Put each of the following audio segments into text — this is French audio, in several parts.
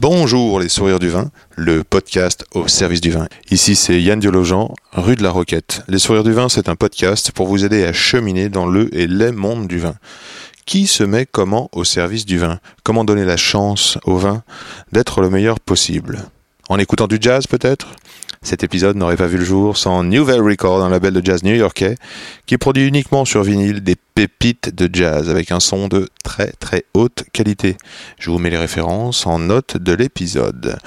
Bonjour les sourires du vin, le podcast au service du vin. Ici c'est Yann Diologen, rue de la Roquette. Les sourires du vin c'est un podcast pour vous aider à cheminer dans le et les mondes du vin. Qui se met comment au service du vin? Comment donner la chance au vin d'être le meilleur possible? En écoutant du jazz peut-être? Cet épisode n'aurait pas vu le jour sans Nouvelle Record, un label de jazz new-yorkais qui produit uniquement sur vinyle des pépites de jazz avec un son de très très haute qualité. Je vous mets les références en note de l'épisode.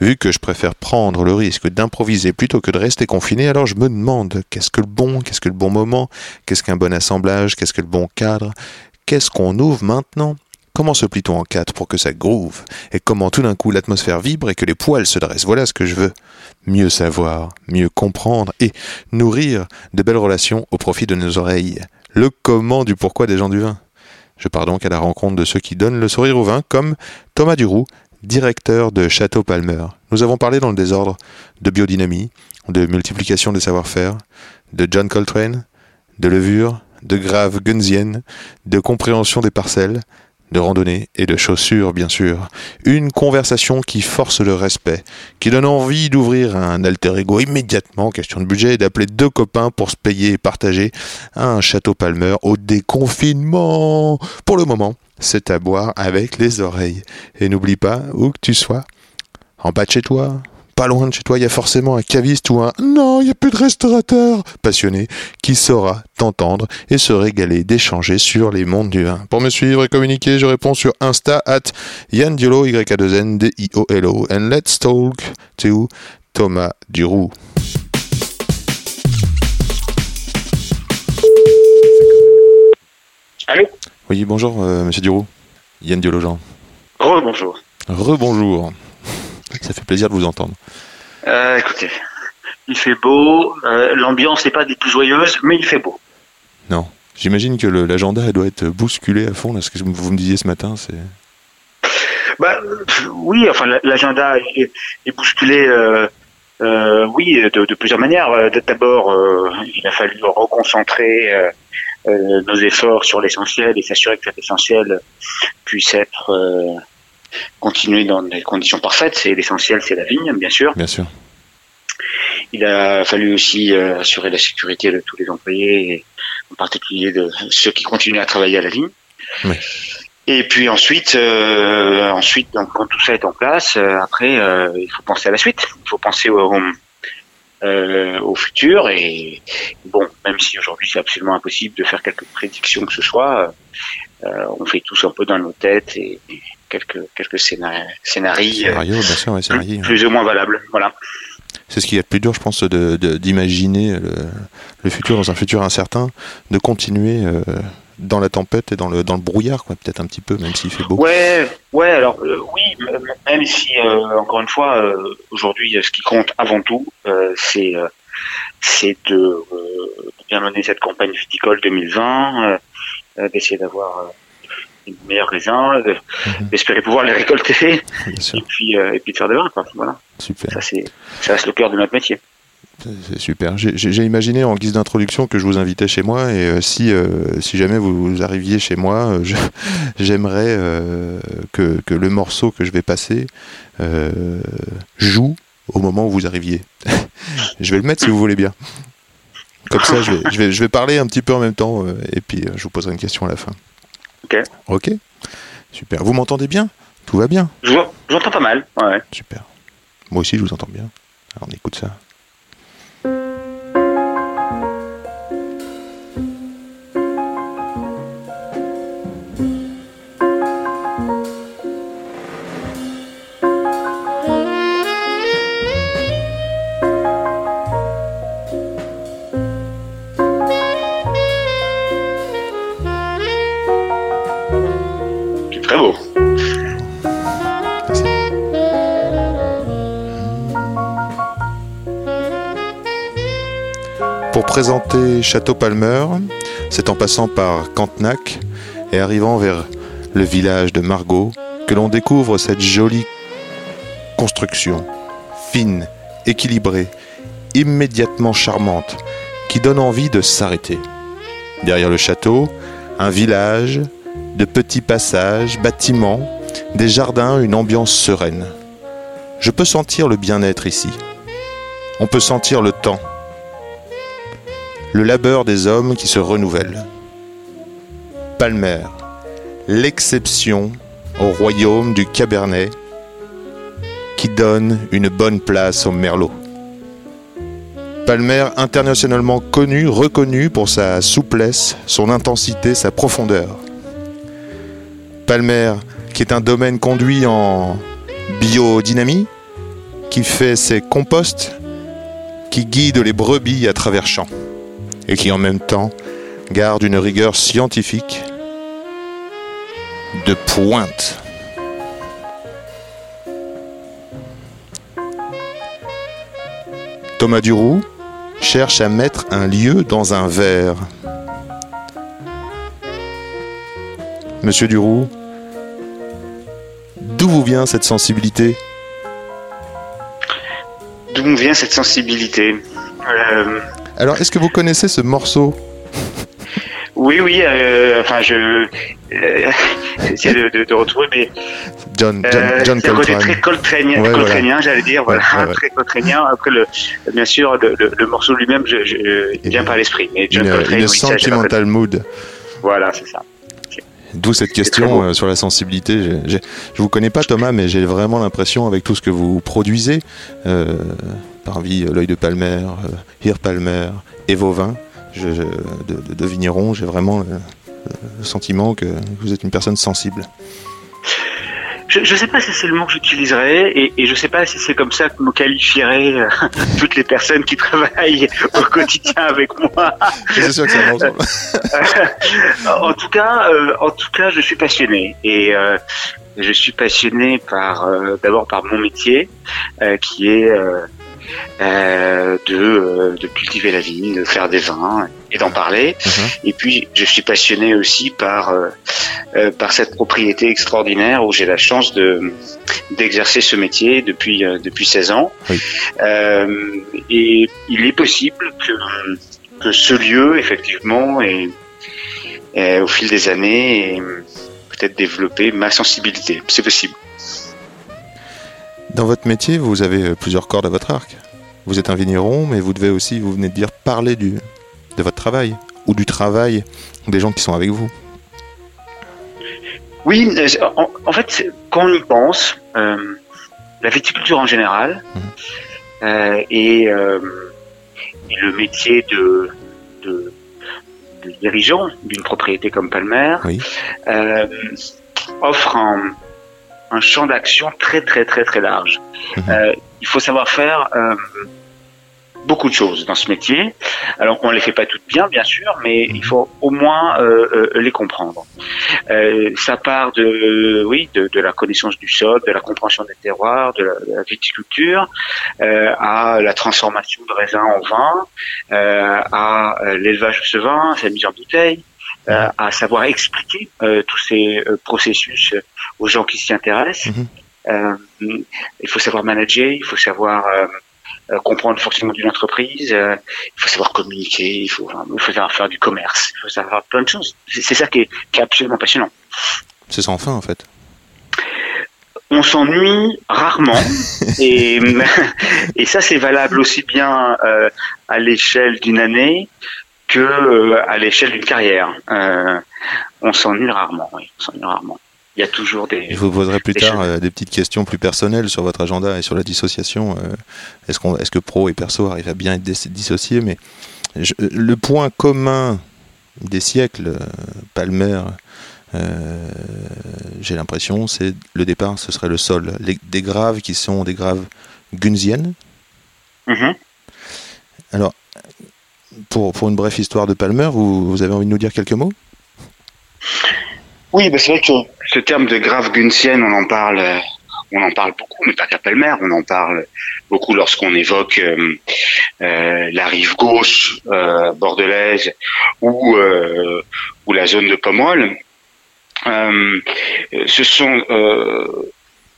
Vu que je préfère prendre le risque d'improviser plutôt que de rester confiné, alors je me demande qu'est-ce que le bon, qu'est-ce que le bon moment, qu'est-ce qu'un bon assemblage, qu'est-ce que le bon cadre, qu'est-ce qu'on ouvre maintenant? Comment se plie-t-on en quatre pour que ça groove? Et comment tout d'un coup l'atmosphère vibre et que les poils se dressent? Voilà ce que je veux. Mieux savoir, mieux comprendre et nourrir de belles relations au profit de nos oreilles. Le comment du pourquoi des gens du vin. Je pars donc à la rencontre de ceux qui donnent le sourire au vin, comme Thomas Duroux, directeur de Château Palmer. Nous avons parlé dans le désordre de biodynamie, de multiplication des savoir-faire, de John Coltrane, de levure, de grave gunzienne, de compréhension des parcelles, de randonnée et de chaussures, bien sûr. Une conversation qui force le respect, qui donne envie d'ouvrir un alter ego immédiatement, question de budget, et d'appeler deux copains pour se payer et partager un château Palmer au déconfinement. Pour le moment, c'est à boire avec les oreilles. Et n'oublie pas, où que tu sois, en bas de chez toi, pas loin de chez toi, il y a forcément un caviste ou un non, il n'y a plus de restaurateur passionné qui saura t'entendre et se régaler d'échanger sur les mondes du vin. Pour me suivre et communiquer, je réponds sur Insta at Yann Diolo, y a 2 n d i o l o And let's talk to Thomas Duroux. Allô? Oui, bonjour, euh, monsieur Duroux. Yann Diologen. Rebonjour. Rebonjour. Ça fait plaisir de vous entendre. Euh, écoutez, il fait beau, euh, l'ambiance n'est pas des plus joyeuses, mais il fait beau. Non. J'imagine que l'agenda doit être bousculé à fond, là, ce que vous me disiez ce matin, c'est... Bah, pff, oui, enfin, la- l'agenda est, est bousculé, euh, euh, oui, de, de plusieurs manières. Euh, D'abord, euh, il a fallu reconcentrer euh, euh, nos efforts sur l'essentiel et s'assurer que cet essentiel puisse être continué dans des conditions parfaites. C'est l'essentiel, c'est la vigne, bien sûr. Bien sûr. Il a fallu aussi euh, assurer la sécurité de tous les employés, et en particulier de ceux qui continuent à travailler à la vigne. Oui. Et puis ensuite, euh, ensuite, donc, quand tout ça est en place, euh, après, il faut penser à la suite. Il faut penser au, euh, au futur. Et bon, même si aujourd'hui c'est absolument impossible de faire quelques prédictions que ce soit, euh, on fait tous un peu dans nos têtes et quelques quelques scénar- scénarii Scénario, bien sûr, ouais, scénario. plus, plus ou moins valables. Voilà. C'est ce qui est le plus dur, je pense, de- de- d'imaginer le, le futur dans un futur incertain, de continuer euh, dans la tempête et dans le, dans le brouillard, quoi, peut-être un petit peu, même s'il fait beau. Ouais, ouais. Alors euh, oui, même si euh, encore une fois, euh, aujourd'hui, ce qui compte avant tout, c'est c'est de, de bien mener cette campagne viticole 2020, euh, euh, d'essayer d'avoir euh, une meilleure raisin, de- Mhm. d'espérer pouvoir les récolter et puis euh, et puis de faire de vin, quoi. Voilà. super. Ça c'est le cœur de notre métier. C'est super. J'ai- imaginé en guise d'introduction que je vous invitais chez moi et euh, si, euh, si jamais vous arriviez chez moi, euh, j'aimerais euh, que, que le morceau que je vais passer euh, joue au moment où vous arriviez. je vais le mettre si vous voulez bien. Comme ça, je vais, je vais, je vais parler un petit peu en même temps euh, et puis euh, je vous poserai une question à la fin. Ok. Ok Super. Vous m'entendez bien? Tout va bien? Je vois- J'entends pas mal. Ouais. Super. Moi aussi, je vous entends bien. Alors, on écoute ça. Château Palmer, c'est en passant par Cantenac et arrivant vers le village de Margot que l'on découvre cette jolie construction, fine, équilibrée, immédiatement charmante, qui donne envie de s'arrêter. Derrière le château, un village, de petits passages, bâtiments, des jardins, une ambiance sereine. Je peux sentir le bien-être ici. On peut sentir le temps, le labeur des hommes qui se renouvellent. Palmer, l'exception au royaume du Cabernet qui donne une bonne place au Merlot. Palmer internationalement connu, reconnu pour sa souplesse, son intensité, sa profondeur. Palmer qui est un domaine conduit en biodynamie, qui fait ses composts, qui guide les brebis à travers champs et qui en même temps garde une rigueur scientifique de pointe. Thomas Duroux cherche à mettre un lieu dans un verre. Monsieur Duroux, d'où vous vient cette sensibilité? D'où me vient cette sensibilité? Euh, Alors, est-ce que vous connaissez ce morceau Oui, oui, euh, enfin, je euh, j'essaie de, de, de retrouver, mais John, John, euh, John un côté Coltrane. très coltranien, Ouais, coltranien, j'allais dire, voilà, Ouais, ouais, très coltranien. Après, le, bien sûr, le, le, le morceau lui-même, je, je, il vient par l'esprit, mais John Une, Coltrane, une oui, ça, sentimental mood. connu. Voilà, c'est ça. D'où cette question euh, sur la sensibilité. Je vous connais pas Thomas, mais j'ai vraiment l'impression avec tout ce que vous produisez, euh, parmi euh, l'œil de Palmer, euh, Hir Palmer et vos vins je- je- de, de, vigneron, j'ai vraiment le, le sentiment que vous êtes une personne sensible. Je ne sais pas si c'est le mot que j'utiliserais et, et je sais pas si c'est comme ça que me qualifieraient euh, toutes les personnes qui travaillent au quotidien avec moi. C'est sûr que ça va ensemble. en tout cas, euh, en tout cas, je suis passionné et euh, je suis passionné par d'abord par mon métier qui est euh, de, euh, de cultiver la vigne, de faire des vins et d'en parler. Mhm. Et puis, je suis passionné aussi par euh, par cette propriété extraordinaire où j'ai la chance de d'exercer ce métier depuis depuis 16 ans. Oui. Et il est possible que que ce lieu, effectivement, ait, au fil des années, ait peut-être développé ma sensibilité. C'est possible. Dans votre métier, vous avez euh, plusieurs cordes à votre arc. Vous êtes un vigneron, mais vous devez aussi, vous venez de dire, parler du, de votre travail ou du travail des gens qui sont avec vous. Oui, euh, en, en fait, quand on y pense, euh, la viticulture en général Mhm. euh, et, euh, et le métier de, de, de dirigeant d'une propriété comme Palmer Oui. offre un, un champ d'action très très très très large. Mhm. Euh, il faut savoir faire euh, beaucoup de choses dans ce métier. Alors on les fait pas toutes bien, bien sûr, mais il faut au moins euh, les comprendre. Ça part de oui de, de la connaissance du sol, de la compréhension des terroirs, de la, de la viticulture, à la transformation de raisin en vin, à l'élevage de ce vin, sa mise en bouteille, à savoir expliquer euh, tous ces euh, processus euh, aux gens qui s'y intéressent. Mhm. Euh, il faut savoir manager, il faut savoir euh, euh, comprendre le fonctionnement d'une entreprise, euh, il faut savoir communiquer, il faut, enfin, il faut savoir faire du commerce, il faut savoir plein de choses. C'est c'est ça qui est, qui est absolument passionnant. C'est sans fin en fait. On s'ennuie rarement et, et ça c'est valable aussi bien euh, à l'échelle d'une année que euh, à l'échelle d'une carrière. Euh, on s'ennuie rarement, oui, on s'ennuie rarement. Il y a toujours des. Je vous poserai plus Des tard euh, des petites questions plus personnelles sur votre agenda et sur la dissociation. est-ce, qu'on, est-ce que pro et perso arrivent à bien être dis- dissociés Mais je- le point commun des siècles, Palmer, j'ai l'impression, c'est le départ, ce serait le sol. Les- des graves qui sont des graves gunziennes. Mhm. Pour, pour une brève histoire de Palmer, vous, vous avez envie de nous dire quelques mots? Oui, bah c'est vrai que ce terme de grave gunsienne, on en parle, euh, on en parle beaucoup, mais pas qu'à Palmer, on en parle beaucoup lorsqu'on évoque euh, euh, la rive gauche bordelaise ou, ou la zone de Pomerol. Euh, ce sont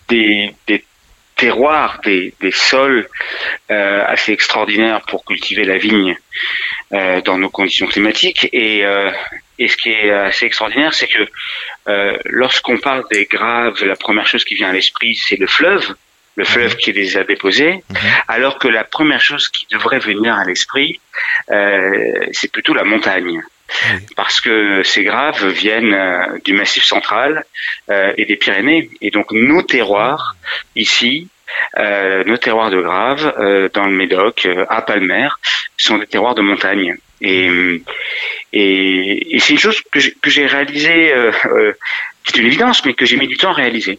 des, des terroirs, des, des sols euh, assez extraordinaires pour cultiver la vigne euh, dans nos conditions climatiques. Et, euh, et ce qui est assez extraordinaire, c'est que euh, lorsqu'on parle des graves, la première chose qui vient à l'esprit, c'est le fleuve, le fleuve qui les a déposés, Mhm. alors que la première chose qui devrait venir à l'esprit, euh, c'est plutôt la montagne. Parce que ces graves viennent euh, du Massif central euh, et des Pyrénées. Et donc nos terroirs, ici, euh, nos terroirs de graves, euh, dans le Médoc, euh, à Palmer, sont des terroirs de montagne. Et, et, et c'est une chose que j'ai- réalisée, euh, euh, qui est une évidence, mais que j'ai mis du temps à réaliser.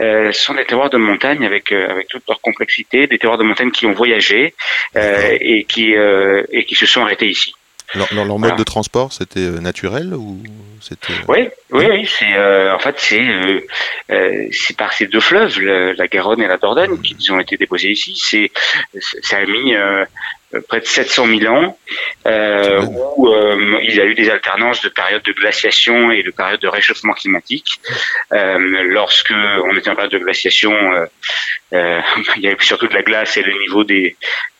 Euh, ce sont des terroirs de montagne avec euh, avec toute leur complexité, des terroirs de montagne qui ont voyagé euh, et qui euh, et qui se sont arrêtés ici. Leur, leur- leur mode de transport, c'était euh, naturel ou c'était euh, Oui, oui, oui. C'est euh, en fait c'est euh, euh, c'est par ces deux fleuves, le- la Garonne et la Dordogne, qui ont été déposés ici. C'est ça a mis près de 700 000 ans euh, où euh, il y a eu des alternances de périodes de glaciation et de périodes de réchauffement climatique. Euh, lorsque on était en période de glaciation, il y avait surtout de la glace et le niveau des,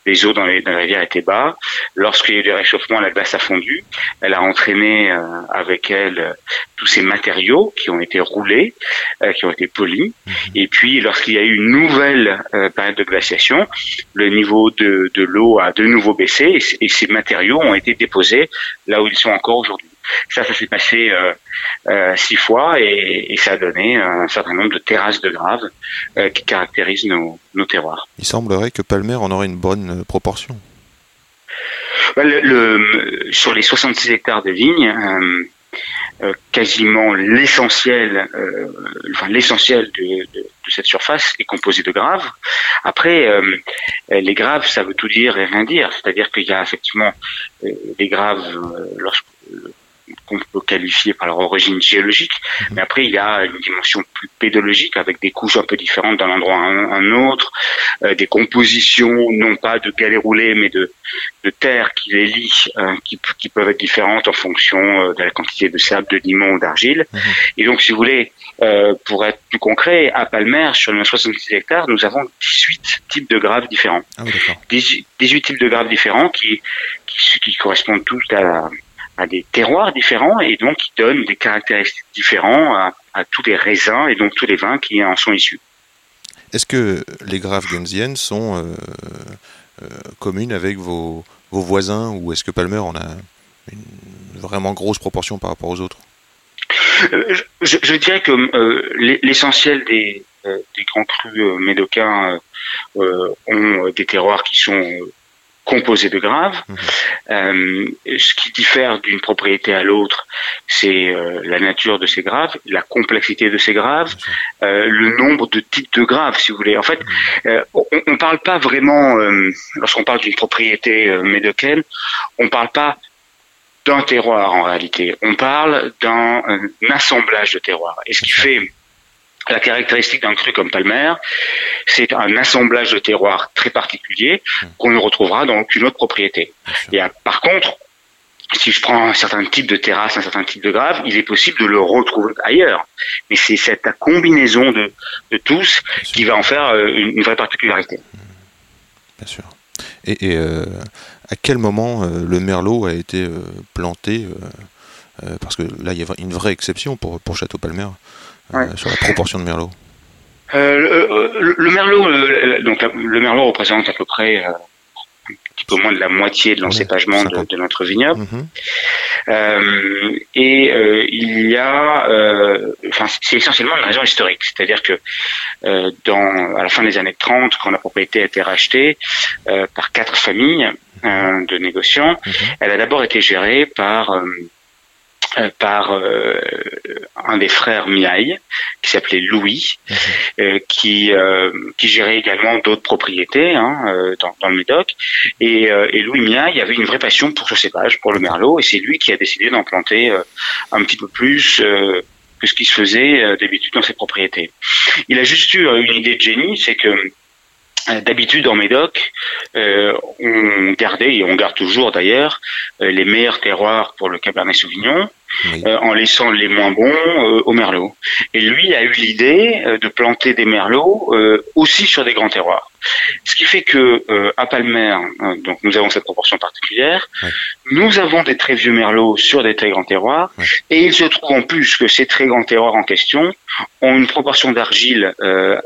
des eaux dans les, dans les rivières était bas. Lorsqu'il y a eu des réchauffements, la glace a fondu. Elle a entraîné euh, avec elle euh, tous ces matériaux qui ont été roulés, euh, qui ont été polis. Et puis, lorsqu'il y a eu une nouvelle période de glaciation, le niveau de, de l'eau a de nouveau baissé et ces matériaux ont été déposés là où ils sont encore aujourd'hui. Ça, ça s'est passé euh, euh, six fois et, et ça a donné un certain nombre de terrasses de graves euh, qui caractérisent nos, nos terroirs. Il semblerait que Palmer en aurait une bonne proportion. Bah, le- le- sur les 66 hectares de vignes, euh, euh, quasiment l'essentiel, euh, enfin l'essentiel de, de- de cette surface est composé de graves. Après, les graves, ça veut tout dire et rien dire. C'est-à-dire qu'il y a effectivement des graves lorsque- qu'on peut qualifier par leur origine géologique, mais après il y a une dimension plus pédologique avec des couches un peu différentes d'un endroit à un, un autre, euh, des compositions non pas de galets roulés mais de de terre qui les lie, euh, qui, qui peuvent être différentes en fonction euh, de la quantité de sable, de limon ou d'argile. Mhm. Et donc, si vous voulez, pour être plus concret, à Palmer, sur les 66 hectares, nous avons 18 types de graves différents. Ah oui, d'accord. 18, 18 types de graves différents qui, qui, qui correspondent tous à, à des terroirs différents et donc qui donnent des caractéristiques différents à, à tous les raisins et donc tous les vins qui en sont issus. Est-ce que les graves gunsiennes sont euh, euh, communes avec vos, vos voisins ou est-ce que Palmer en a une vraiment grosse proportion par rapport aux autres? Euh, je, je dirais que l'e- l'essentiel des, des grands crus médocains ont des terroirs qui sont composés de graves. Mhm. Euh, ce qui diffère d'une propriété à l'autre, c'est euh, la nature de ces graves, la complexité de ces graves, euh, le nombre de types de graves, si vous voulez. En fait, euh, on ne parle pas vraiment, lorsqu'on parle d'une propriété médocaine, on parle pas d'un terroir en réalité. On parle d'un un assemblage de terroirs. Et ce qui fait la caractéristique d'un cru comme Palmer, c'est un assemblage de terroirs très particulier qu'on ne retrouvera dans aucune autre propriété. Et euh, par contre, si je prends un certain type de terrasse, un certain type de grave, il est possible de le retrouver ailleurs. Mais c'est cette combinaison de, de tous qui va en faire euh, une, une vraie particularité. Bien sûr. Et, et, euh, à quel moment euh, le merlot a été euh, planté Parce que là, il y a une vraie exception pour, pour Château Palmer Ouais. sur la proportion de merlot. Euh, le, le merlot, euh, donc le merlot représente à peu près euh, un petit peu moins de la moitié de l'encépagement de, 50. de notre vignoble. Mhm. Euh, et euh, il y a, euh, enfin, c'est essentiellement une raison historique, c'est-à-dire que euh, dans à la fin des années 30, quand la propriété a été rachetée euh, par quatre familles euh, de négociants, Mhm. elle a d'abord été gérée par euh, euh, par euh, un des frères Miaille, qui s'appelait Louis, Mhm. euh, qui euh, qui gérait également d'autres propriétés hein, euh, dans, dans le Médoc. Et, euh, et Louis Miaille avait une vraie passion pour ce cépage, pour le merlot, et c'est lui qui a décidé d'en planter euh, un petit peu plus euh, que ce qui se faisait euh, d'habitude dans ses propriétés. Il a juste eu euh, une idée de génie, c'est que euh, D'habitude, en Médoc, euh, on gardait, et on garde toujours d'ailleurs, euh, les meilleurs terroirs pour le Cabernet Sauvignon, Euh, en laissant les moins bons euh, au Merlot. Et lui a eu l'idée euh, de planter des Merlots euh, aussi sur des grands terroirs. Ce qui fait que euh, à Palmer, euh, donc nous avons cette proportion particulière, Ouais. nous avons des très vieux Merlots sur des très grands terroirs, Ouais. et il se trouve en plus que ces très grands terroirs en question ont une proportion d'argile euh,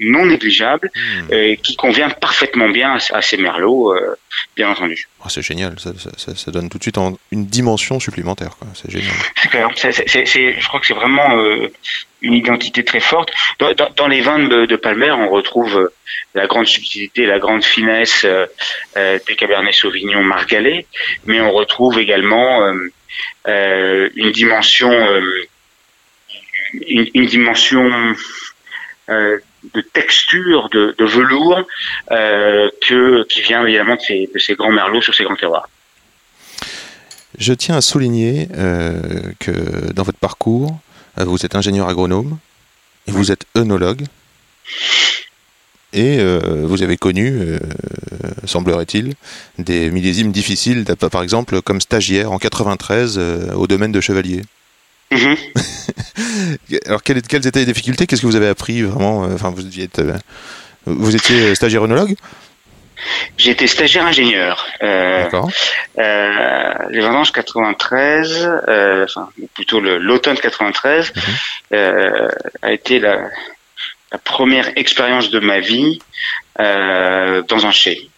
non négligeable Hmm. qui convient parfaitement bien à, à ces merlots, bien entendu. Ah, c'est génial, ça, ça- ça- ça donne tout de suite en- une dimension supplémentaire. C'est génial. C'est je crois que c'est vraiment une identité très forte. Dans, les vins de, de Palmer, on retrouve euh, la grande subtilité, la grande finesse euh, euh, des Cabernet Sauvignon margalais, mais on retrouve également une dimension, une, dimension de texture, de, velours, que, qui vient évidemment de ces, grands merlots sur ces grands terroirs. Je tiens à souligner que dans votre parcours, vous êtes ingénieur agronome, et vous êtes œnologue, et euh, vous avez connu, euh, semblerait-il, des millésimes difficiles, par exemple comme stagiaire en 93 euh, au domaine de Chevalier. Mhm. Alors quelles, quelles étaient les difficultés? Qu'est-ce que vous avez appris vraiment? Euh, Enfin, vous, êtes, euh, vous étiez stagiaire œnologue? J'ai été stagiaire ingénieur. Euh, euh, les vendanges 93, euh, enfin plutôt l'automne 93, Mhm. euh, a été la, la première expérience de ma vie euh, dans un chai.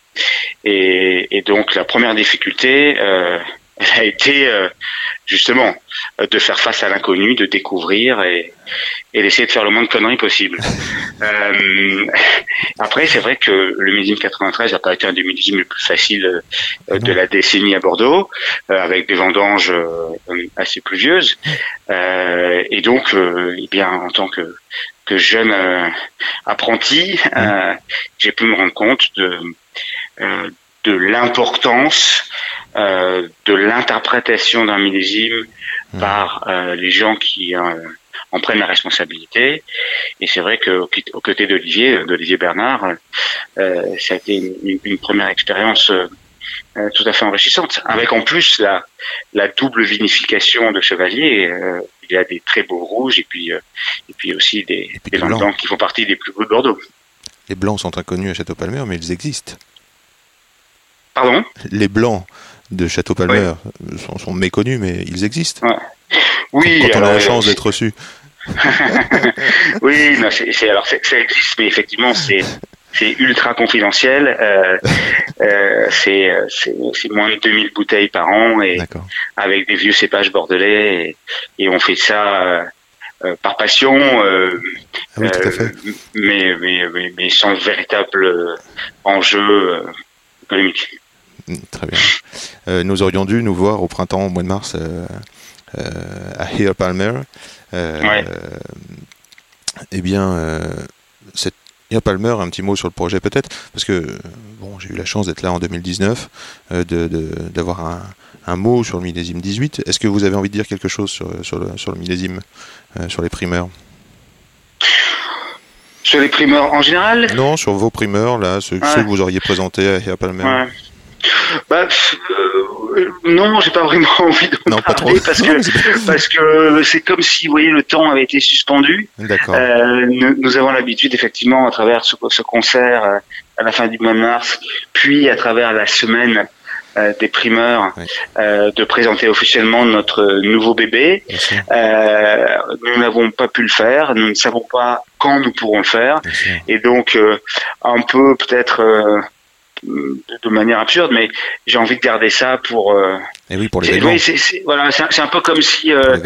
Et, et donc la première difficulté, euh, elle a été euh, justement euh, de faire face à l'inconnu, de découvrir et, et d'essayer de faire le moins de conneries possible. Euh, après, c'est vrai que le millésime 93 n'a pas été un des millésimes les plus faciles euh, de la décennie à Bordeaux, euh, avec des vendanges euh, assez pluvieuses. Euh, et donc, euh, eh bien, en tant que, que jeune euh, apprenti, euh, j'ai pu me rendre compte de, euh, de l'importance euh, de l'interprétation d'un millésime Mhm. par euh, les gens qui euh, en prennent la responsabilité. Et c'est vrai que au qui- aux côtés d'Olivier, d'Olivier Bernard, ça a été une, une- une première expérience tout à fait enrichissante. Avec en plus la, la double vinification de Chevalier. euh, il y a des très beaux rouges et puis euh, et puis aussi des, Et puis des des vins blancs. qui font partie des plus beaux de Bordeaux. Les blancs sont inconnus à Château-Palmer, mais ils existent. Pardon Les blancs de Château-Palmer sont, sont méconnus, mais ils existent. Oui. quand on a la chance euh, d'être reçu. Oui, non, alors ça existe, mais effectivement c'est ultra confidentiel. Euh, euh, c'est, moins de 2000 bouteilles par an et avec des vieux cépages bordelais et, et on fait ça euh, par passion, Ah oui, tout à fait. mais, mais, mais, mais sans véritable enjeu économique. Mm, Très bien. Euh, nous aurions dû nous voir au printemps, au mois de mars, euh, euh, à Here Palmer. Ouais. eh bien, cette Here Palmer, un petit mot sur le projet peut-être, parce que bon, j'ai eu la chance d'être là en 2019, euh, de- de- d'avoir un, un mot sur le millésime 18. Est-ce que vous avez envie de dire quelque chose sur, sur, le, sur le millésime, sur les primeurs? Sur les primeurs en général, Non, sur vos primeurs, là, ceux, Ouais. ceux que vous auriez présentés à Here Palmer. Ouais. Bah, euh, non, j'ai pas vraiment envie de Non, parler parce que parce que c'est comme si, vous voyez, le temps avait été suspendu. D'accord. Euh, nous, nous avons l'habitude, effectivement, à travers ce, ce concert euh, à la fin du mois de mars, puis à travers la semaine euh, des primeurs, Oui. euh, de présenter officiellement notre nouveau bébé. Euh, nous n'avons pas pu le faire, nous ne savons pas quand nous pourrons le faire. Et donc, euh, un peu peut-être euh, de manière absurde, mais j'ai envie de garder ça pour. Euh, Et oui, pour l'événement. oui, c'est- c'est- voilà, c'est un- c'est un peu comme si euh,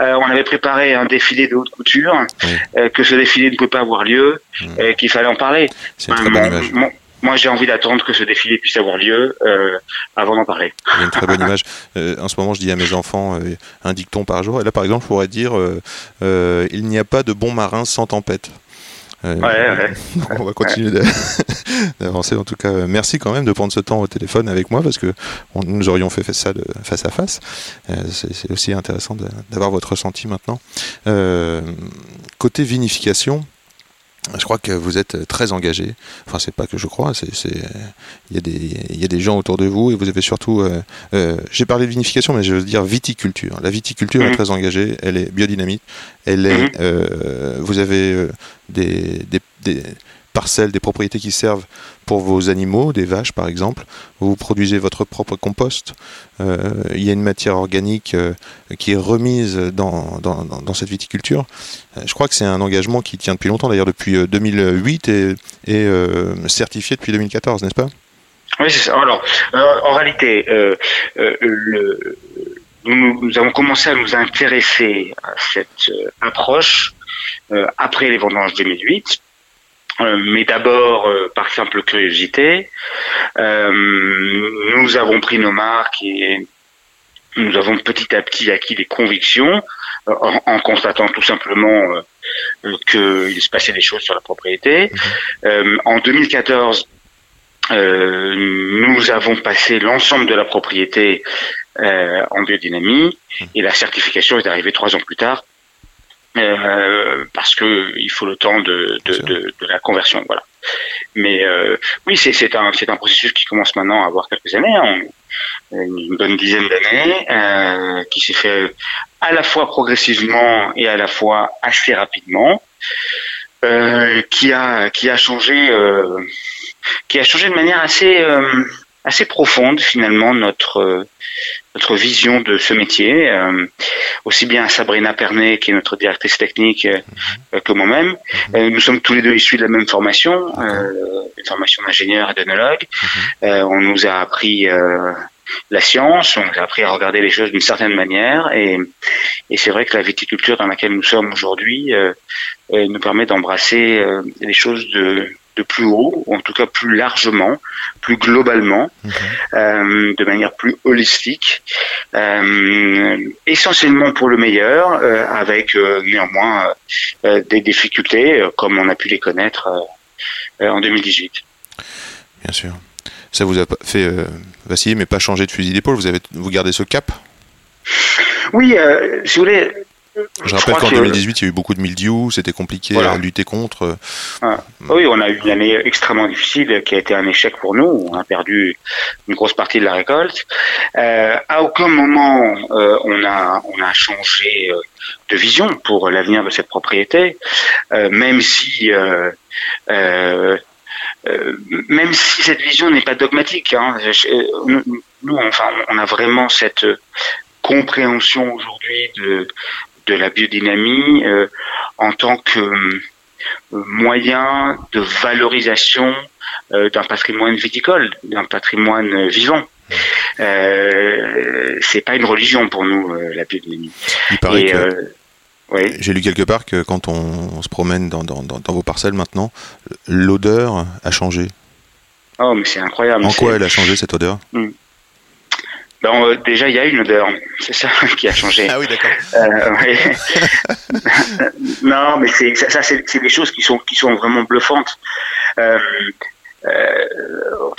euh, on avait préparé un défilé de haute couture, Oui. que ce défilé ne pouvait pas avoir lieu, Mm. euh, qu'il fallait en parler. C'est une très bonne mon- image. mon- moi, j'ai envie d'attendre que ce défilé puisse avoir lieu euh, avant d'en parler. Il y a une très bonne image. Euh, en ce moment, je dis à mes enfants euh, un dicton par jour. Et là, par exemple, je pourrais dire il n'y a pas de bon marin sans tempête. Euh, Ouais, ouais. on va continuer d'a- d'avancer. En tout cas, euh, merci quand même de prendre ce temps au téléphone avec moi parce que on- nous aurions fait ça de face à face. Euh, c'est aussi intéressant d'avoir votre ressenti maintenant. Euh, côté vinification. Je crois que vous êtes très engagé. Enfin, c'est pas que je crois. C'est, c'est- il y a des, il y a des gens autour de vous et vous avez surtout. euh, euh, j'ai parlé de vinification, mais je veux dire viticulture. La viticulture est Mhm. très engagée. Elle est biodynamique. Elle est. Mhm. euh, vous avez euh, des, des, des parcelles, des propriétés qui servent pour vos animaux, des vaches par exemple. Vous produisez votre propre compost. Euh, il y a une matière organique euh, qui est remise dans, cette viticulture. Euh, je crois que c'est un engagement qui tient depuis longtemps, d'ailleurs depuis euh, 2008 et, certifié depuis 2014, n'est-ce pas? Oui, c'est ça. Alors, en réalité, nous, avons commencé à nous intéresser à cette approche après les vendanges 2008, euh, mais d'abord euh, par simple curiosité. Euh, nous avons pris nos marques et nous avons petit à petit acquis des convictions euh, en, en constatant tout simplement euh, euh, qu'il se passait des choses sur la propriété. Euh, en 2014, euh, nous avons passé l'ensemble de la propriété euh, en biodynamie et la certification est arrivée trois ans plus tard euh, parce que il faut le temps de, de, de, de la conversion. Voilà. Mais euh, oui, c'est un un processus qui commence maintenant à avoir quelques années, hein, une bonne dizaine d'années, euh, qui s'est fait à la fois progressivement et à la fois assez rapidement, euh, qui a qui a changé euh, qui a changé de manière assez euh, assez profonde finalement notre euh, notre vision de ce métier, euh, aussi bien Sabrina Pernet qui est notre directrice technique euh, que moi-même. Euh, nous sommes tous les deux issus de la même formation, euh, une formation d'ingénieur et d'œnologue. Euh, on nous a appris euh, la science, on nous a appris à regarder les choses d'une certaine manière et, et c'est vrai que la viticulture dans laquelle nous sommes aujourd'hui nous permet d'embrasser euh, les choses de, de plus haut, ou en tout cas plus largement, plus globalement, euh, de manière plus holistique, euh, essentiellement pour le meilleur, euh, avec néanmoins des difficultés comme on a pu les connaître en 2018. Bien sûr. Ça vous a fait vaciller, mais pas changer de fusil d'épaule. Vous avez, vous gardez ce cap? Oui, si vous voulez. Je rappelle qu'en que- 2018, il y a eu beaucoup de mildiou, c'était compliqué Voilà. à lutter contre. Oui, on a eu une année extrêmement difficile qui a été un échec pour nous. On a perdu une grosse partie de la récolte. Euh, à aucun moment euh, on a on a changé euh, de vision pour l'avenir de cette propriété, euh, même si même si cette vision n'est pas dogmatique. Hein, nous, enfin, on a vraiment cette compréhension aujourd'hui de de la biodynamie euh, en tant que euh, moyen de valorisation euh, d'un patrimoine viticole, d'un patrimoine vivant. Euh, c'est pas une religion pour nous euh, la biodynamie. Il paraît Et que euh, j'ai lu quelque part que quand on, on se promène dans, dans, vos parcelles maintenant, l'odeur a changé. Oh mais c'est incroyable. En quoi elle a changé cette odeur? Ben, euh, déjà il y a une odeur, c'est ça qui a changé. oui, d'accord. Euh, ouais. non, mais c'est ça, ça, c'est des choses qui sont qui sont vraiment bluffantes. Euh, euh,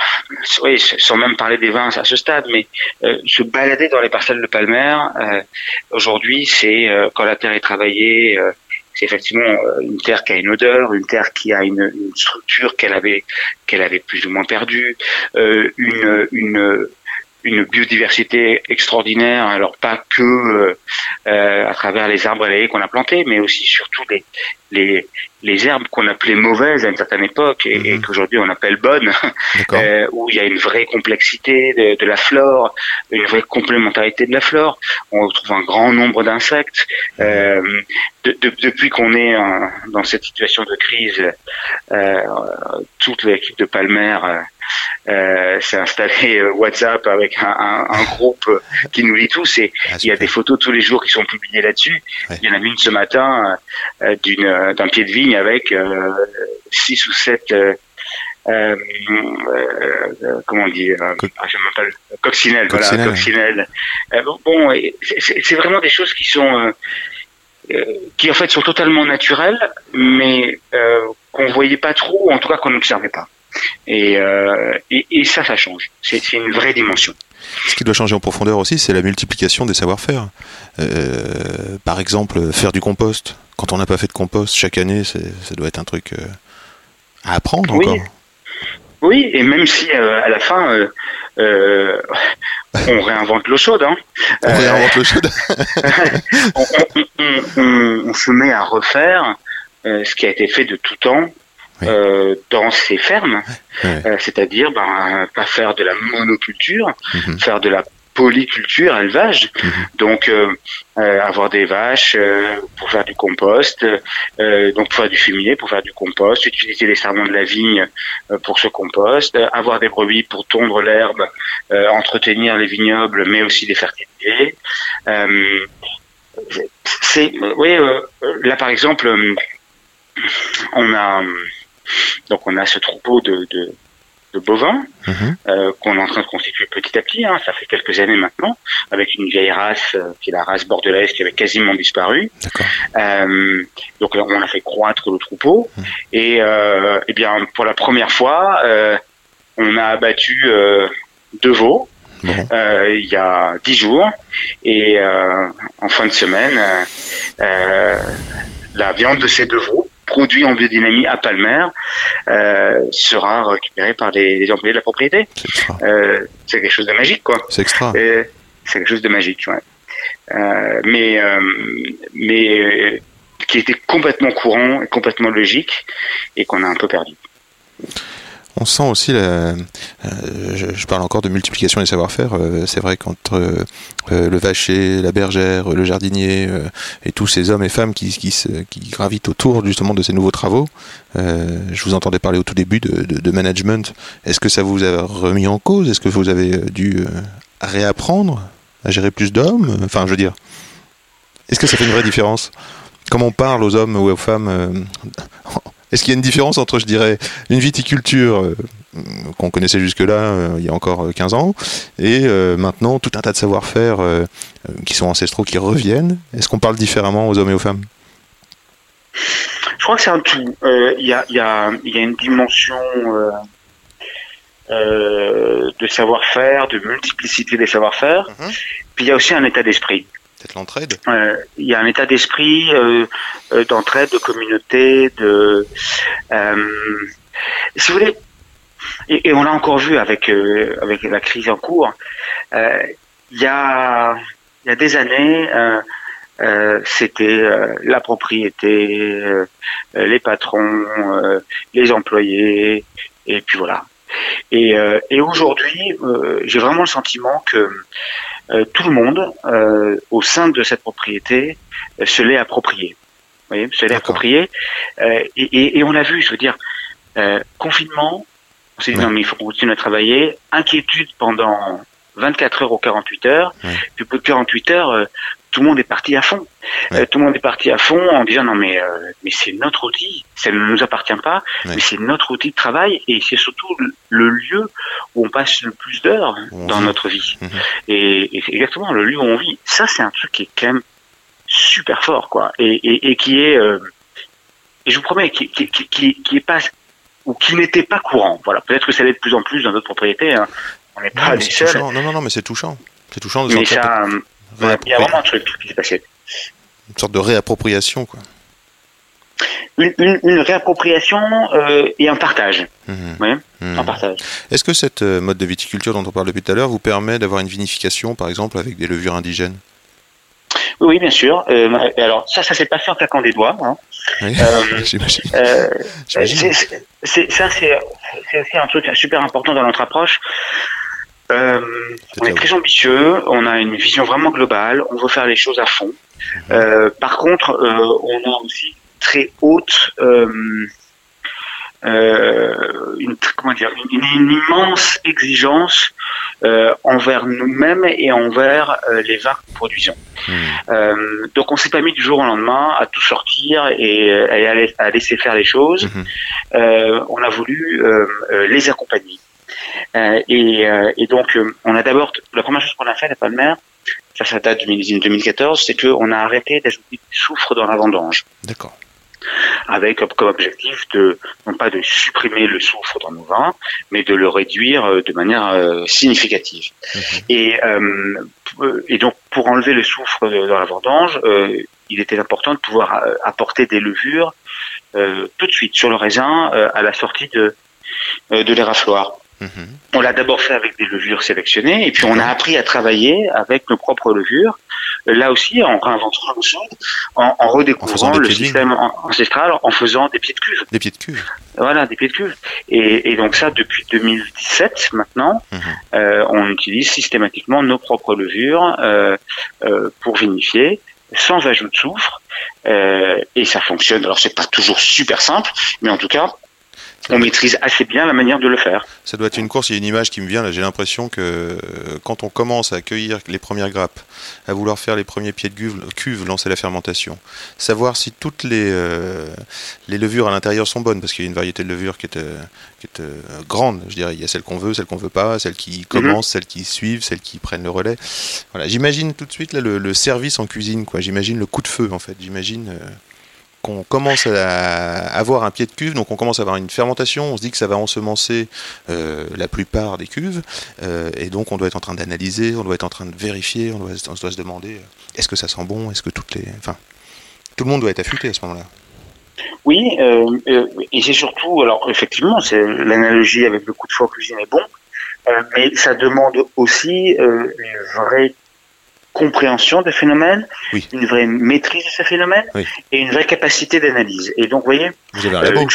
oui, sans même parler des vins à ce stade, mais euh, se balader dans les parcelles de Palmer, euh, aujourd'hui, c'est quand la terre est travaillée, c'est effectivement une terre qui a une odeur, une terre qui a une, une structure qu'elle avait qu'elle avait plus ou moins perdue, une une une biodiversité extraordinaire, alors pas que euh, euh, à travers les arbres et qu'on a plantés, mais aussi surtout les les, les herbes qu'on appelait mauvaises à une certaine époque et, et Mhm. qu'aujourd'hui on appelle bonnes, euh, où il y a une vraie complexité de, de la flore, une vraie complémentarité de la flore. On retrouve un grand nombre d'insectes. Euh, de- de- depuis qu'on est en- dans cette situation de crise, euh, toute l'équipe de Palmer euh, s'est installée euh, WhatsApp avec un, un- un groupe qui nous lit tous et Ah, il y a des photos tous les jours qui sont publiées là-dessus. Ouais. Il y en a une ce matin euh, d'une euh, d'un pied de vigne avec euh, six ou sept euh, comment on dit euh, Co- ah, je m'appelle coccinelle, Coccinelle, voilà ouais. coccinelle. Bon, c'est- vraiment des choses qui sont qui en fait sont totalement naturelles, mais qu'on voyait pas trop, ou en tout cas qu'on n'observait pas. Et, euh, et, et ça, ça change. C'est une vraie dimension. Ce qui doit changer en profondeur aussi, c'est la multiplication des savoir-faire. Euh, par exemple, faire du compost. Quand on n'a pas fait de compost chaque année, ça doit être un truc euh, à apprendre Oui. encore. Oui, et même si euh, à la fin, euh, euh, on réinvente l'eau chaude, hein. On réinvente le chaude. on, on- on- on- on se met à refaire ce qui a été fait de tout temps Oui. euh, dans ces fermes. Euh, c'est-à-dire ben, pas faire de la monoculture, Mhm. faire de la polyculture, élevage, Mhm. donc euh, euh, avoir des vaches euh, pour faire du compost, euh, donc pour faire du fumier, pour faire du compost, utiliser les sarments de la vigne euh, pour ce compost, euh, avoir des brebis pour tondre l'herbe, euh, entretenir les vignobles, mais aussi les fertiliser. Euh, c'est, oui, euh, là par exemple, on a donc on a ce troupeau de, de, de bovins Mhm. euh, qu'on est en train de constituer petit à petit. Hein, ça fait quelques années maintenant, avec une vieille race euh, qui est la race bordelaise qui avait quasiment disparu. Euh, donc on a fait croître le troupeau Mhm. et, eh bien pour la première fois, on a abattu deux veaux il y a dix jours et en fin de semaine, la viande de ces deux veaux produit en biodynamie à Palmer euh, sera récupérée par les, les employés de la propriété. C'est. Euh, c'est quelque chose de magique, quoi. C'est extra. Et C'est quelque chose de magique, ouais. Euh, mais euh, mais euh, qui était complètement courant et complètement logique et qu'on a un peu perdu. On sent aussi euh, je, parle encore de multiplication des savoir-faire. euh, c'est vrai qu'entre euh, le vacher, la bergère, le jardinier et tous ces hommes et femmes qui, gravitent autour justement de ces nouveaux travaux, je vous entendais parler au tout début de, management. Est-ce que ça vous a remis en cause? Est-ce que vous avez dû réapprendre à gérer plus d'hommes? Enfin, je veux dire, est-ce que ça fait une vraie différence? Comment on parle aux hommes ou aux femmes Est-ce qu'il y a une différence entre, je dirais, une viticulture euh, qu'on connaissait jusque-là euh, il y a encore euh, 15 ans et euh, maintenant tout un tas de savoir-faire euh, euh, qui sont ancestraux qui reviennent? Est-ce qu'on parle différemment aux hommes et aux femmes? Je crois que c'est un tout. Euh, Il y, a, il y, a, il y a une dimension euh, euh, de savoir-faire, de multiplicité des savoir-faire. Mhm. Puis il y a aussi un état d'esprit. L'entraide? Euh, il y a un état d'esprit euh, euh, d'entraide, de communauté, de si vous voulez, et, on l'a encore vu avec avec la crise en cours. Il y a y a des années, c'était la propriété, les patrons, les employés, et puis voilà. Et, aujourd'hui, j'ai vraiment le sentiment que euh, tout le monde euh, au sein de cette propriété euh, se l'est approprié. Vous voyez, se l'est approprié. Euh, et, et, et on l'a vu, je veux dire, euh, confinement, on s'est dit Ouais. non mais il faut qu'on continue à travailler, inquiétude pendant 24 heures ou 48 heures, Ouais. puis au bout de 48 heures, euh, tout le monde est parti à fond. Ouais. Euh, tout le monde est parti à fond en disant non mais euh, mais c'est notre outil, ça ne nous appartient pas, Ouais. mais c'est notre outil de travail et c'est surtout le- le lieu où on passe le plus d'heures dans vit. notre vie. Mhm. Et, et c'est exactement le lieu où on vit. Ça c'est un truc qui est quand même super fort quoi et, et, et qui est euh, et je vous promets qui, qui, qui, est pas ou qui n'était pas courant. Voilà, peut-être que ça l'est de plus en plus dans d'autres propriétés. hein. On n'est pas les seuls, non, non, non, mais c'est touchant. C'est touchant de mais sentir ça, il y a vraiment un truc qui s'est passé. une sorte de réappropriation. Quoi. Une, une, une réappropriation euh, et un partage. Ouais. Mhm. Un partage. Est-ce que cette euh, mode de viticulture dont on parle depuis tout à l'heure vous permet d'avoir une vinification, par exemple, avec des levures indigènes? Oui, oui, bien sûr. Euh, alors ça, ça s'est pas fait en claquant des doigts. Hein. Oui, Euh, j'imagine. Euh, J'imagine. c'est- c'est- ça, c'est c'est aussi un truc super important dans notre approche. Euh, on est très ambitieux, on a une vision vraiment globale, on veut faire les choses à fond. Euh, par contre, euh, on a aussi très haute, euh, euh, une, comment dire, une, une immense exigence euh, envers nous-mêmes et envers les vins que nous produisons. Mhm. Euh, donc on s'est pas mis du jour au lendemain à tout sortir et, et à, la- à laisser faire les choses. Mhm. Euh, on a voulu les accompagner. Euh, et, euh, et donc euh, on a d'abord la première chose qu'on a fait à Palmer, ça ça date de 2014, c'est qu'on a arrêté d'ajouter du soufre dans la vendange. D'accord. avec comme, objectif de non pas de supprimer le soufre dans nos vins, mais de le réduire de manière euh, significative. Et, euh, et donc pour enlever le soufre dans la vendange, euh, il était important de pouvoir apporter des levures tout de suite sur le raisin à la sortie de, de. On l'a d'abord fait avec des levures sélectionnées, et puis on a appris à travailler avec nos propres levures. Là aussi, en réinventant le chose, en, redécouvrant le système an- ancestral, en faisant des pieds de cuve. Des pieds de cuve. Voilà, des pieds de cuve. Et, et donc ça, depuis 2017 maintenant, Mhm. euh, on utilise systématiquement nos propres levures euh, euh, pour vinifier, sans ajout de soufre, et ça fonctionne. Alors c'est pas toujours super simple, mais en tout cas, on maîtrise assez bien la manière de le faire. Ça doit être une course, il y a une image qui me vient là, j'ai l'impression que euh, quand on commence à cueillir les premières grappes, à vouloir faire les premiers pieds de cuve, cuve lancer la fermentation, savoir si toutes les, euh, les levures à l'intérieur sont bonnes, parce qu'il y a une variété de levures qui est, euh, qui est euh, grande, je dirais, il y a celles qu'on veut, celles qu'on veut pas, celles qui commencent, celles qui suivent, celles qui prennent le relais. Voilà, j'imagine tout de suite là, le, le service en cuisine, quoi. j'imagine le coup de feu en fait, j'imagine... euh, qu'on commence à avoir un pied de cuve, donc on commence à avoir une fermentation, on se dit que ça va ensemencer euh, la plupart des cuves, euh, et donc on doit être en train d'analyser, on doit être en train de vérifier, on doit, se demander euh, est-ce que ça sent bon, est-ce que toutes les... Enfin, tout le monde doit être affûté à ce moment-là. Oui, et c'est surtout, alors effectivement, c'est l'analogie avec le coup de en cuisine est bon, mais ça demande aussi une vraie compréhension des phénomènes, Oui. une vraie maîtrise de ces phénomènes Oui. et une vraie capacité d'analyse. Et donc, vous voyez, Vous avez euh,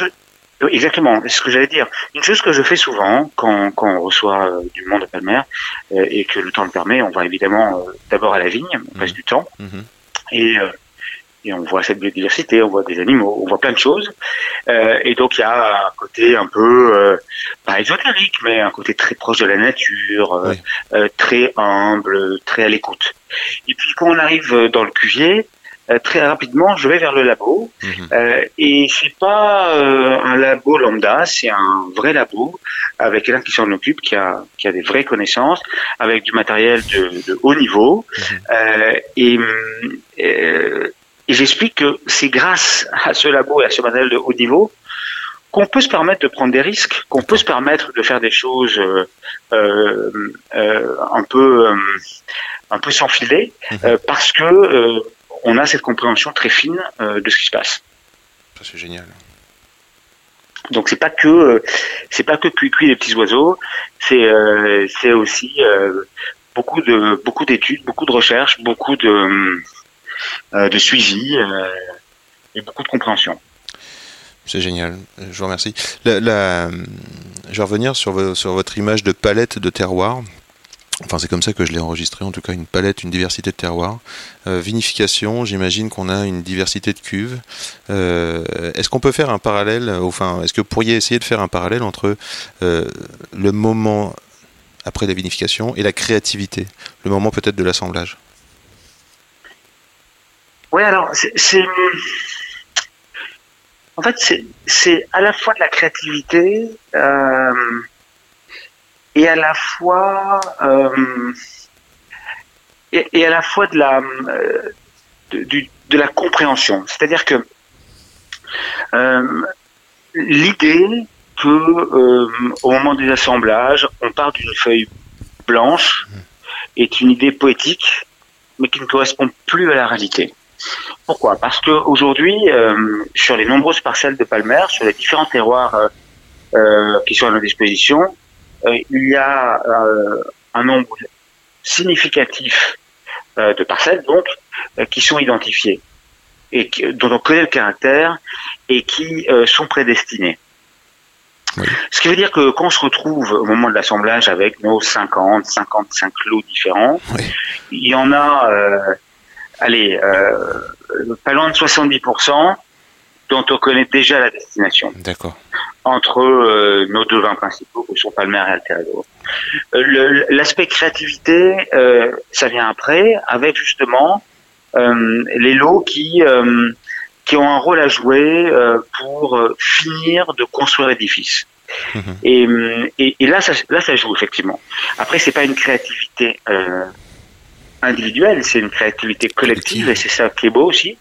oui, exactement, c'est ce que j'allais dire. Une chose que je fais souvent quand, quand on reçoit euh, du monde à Palmer euh, et que le temps le permet, on va évidemment d'abord à la vigne, on passe Mhm. du temps Mhm. et, euh, et on voit cette biodiversité, on voit des animaux, on voit plein de choses. Euh, et donc il y a un côté un peu, euh, pas ésotérique, mais un côté très proche de la nature, euh, Oui. euh, très humble, très à l'écoute. Et puis quand on arrive dans le cuvier, euh, très rapidement, je vais vers le labo. Mhm. Euh, et c'est pas euh, un labo lambda, c'est un vrai labo avec quelqu'un qui s'en occupe, qui a, qui a des vraies connaissances, avec du matériel de, de haut niveau. Mhm. Euh, et euh, et j'explique que c'est grâce à ce labo et à ce matériel de haut niveau qu'on peut se permettre de prendre des risques, qu'on peut se permettre de faire des choses euh, euh, euh, un peu euh, un peu sans filet, Mhm. parce que on a cette compréhension très fine de ce qui se passe. Ça c'est génial. Donc c'est pas que c'est pas que cuit des petits oiseaux, c'est c'est aussi beaucoup de beaucoup d'études, beaucoup de recherches, beaucoup de de suivi euh, et beaucoup de compréhension. C'est génial, je vous remercie. Je vais revenir sur, vo- sur votre image de palette de terroir. Enfin, c'est comme ça que je l'ai enregistré, en tout cas une palette, une diversité de terroirs. Euh, vinification, j'imagine qu'on a une diversité de cuves. Euh, est-ce qu'on peut faire un parallèle, euh, enfin, est-ce que vous pourriez essayer de faire un parallèle entre euh, le moment après la vinification et la créativité, le moment peut-être de l'assemblage? Oui, alors c'est en fait c'est c'est à la fois de la créativité euh, et à la fois euh, et, et à la fois de la euh, de, du- de la compréhension. C'est-à-dire que euh, l'idée que euh, au moment des assemblages, on part d'une feuille blanche est une idée poétique, mais qui ne correspond plus à la réalité. Pourquoi? Parce que aujourd'hui, euh, sur les nombreuses parcelles de Palmer, sur les différents terroirs euh, euh, qui sont à notre disposition, il y a un nombre significatif de parcelles, donc, qui sont identifiées et qui- dont on connaît le caractère et qui euh, sont prédestinées. Oui. Ce qui veut dire que quand on se retrouve au moment de l'assemblage avec nos 50, 55 lots différents, Oui. il y en a, euh, allez, euh, pas loin de 70% dont on connaît déjà la destination D'accord. entre euh, nos deux vins principaux, qui sont Palmer et Alterado. Euh, L'aspect créativité, euh, ça vient après, avec justement euh, les lots qui qui ont un rôle à jouer pour finir de construire l'édifice. Mhm. Et, et, et là, ça, là, ça joue effectivement. Après, c'est pas une créativité euh, individuelle, c'est une créativité collective, et c'est ça qui est beau aussi.